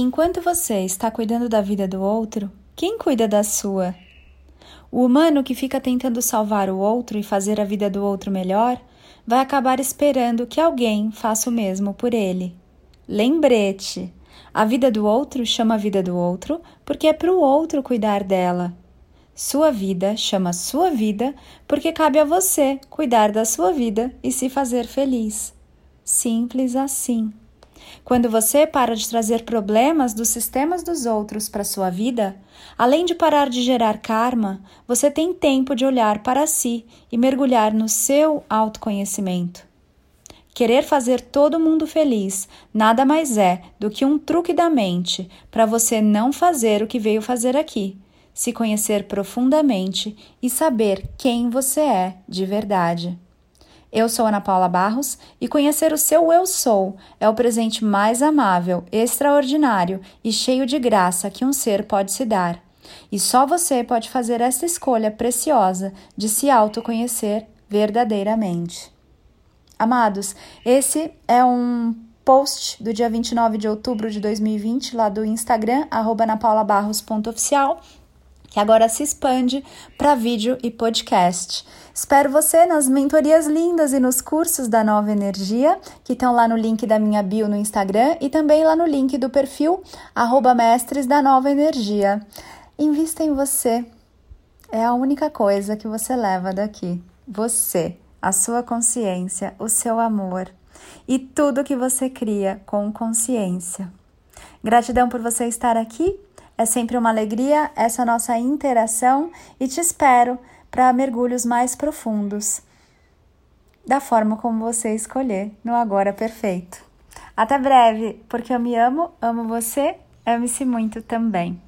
Enquanto você está cuidando da vida do outro, quem cuida da sua? O humano que fica tentando salvar o outro e fazer a vida do outro melhor vai acabar esperando que alguém faça o mesmo por ele. Lembrete: a vida do outro chama a vida do outro porque é para o outro cuidar dela. Sua vida chama sua vida porque cabe a você cuidar da sua vida e se fazer feliz. Simples assim. Quando você para de trazer problemas dos sistemas dos outros para sua vida, além de parar de gerar karma, você tem tempo de olhar para si e mergulhar no seu autoconhecimento. Querer fazer todo mundo feliz nada mais é do que um truque da mente para você não fazer o que veio fazer aqui, se conhecer profundamente e saber quem você é de verdade. Eu sou Ana Paula Barros e conhecer o seu Eu Sou é o presente mais amável, extraordinário e cheio de graça que um ser pode se dar. E só você pode fazer essa escolha preciosa de se autoconhecer verdadeiramente. Amados, esse é um post do dia 29 de outubro de 2020, lá do Instagram, arroba napaulabarros.oficial que agora se expande para vídeo e podcast. Espero você nas mentorias lindas e nos cursos da Nova Energia, que estão lá no link da minha bio no Instagram e também lá no link do perfil mestres da Nova Energia. Invista em você. É a única coisa que você leva daqui. Você, a sua consciência, o seu amor e tudo que você cria com consciência. Gratidão por você estar aqui é sempre uma alegria essa nossa interação e te espero para mergulhos mais profundos, da forma como você escolher no Agora Perfeito. Até breve, porque eu me amo, amo você, ame-se muito também.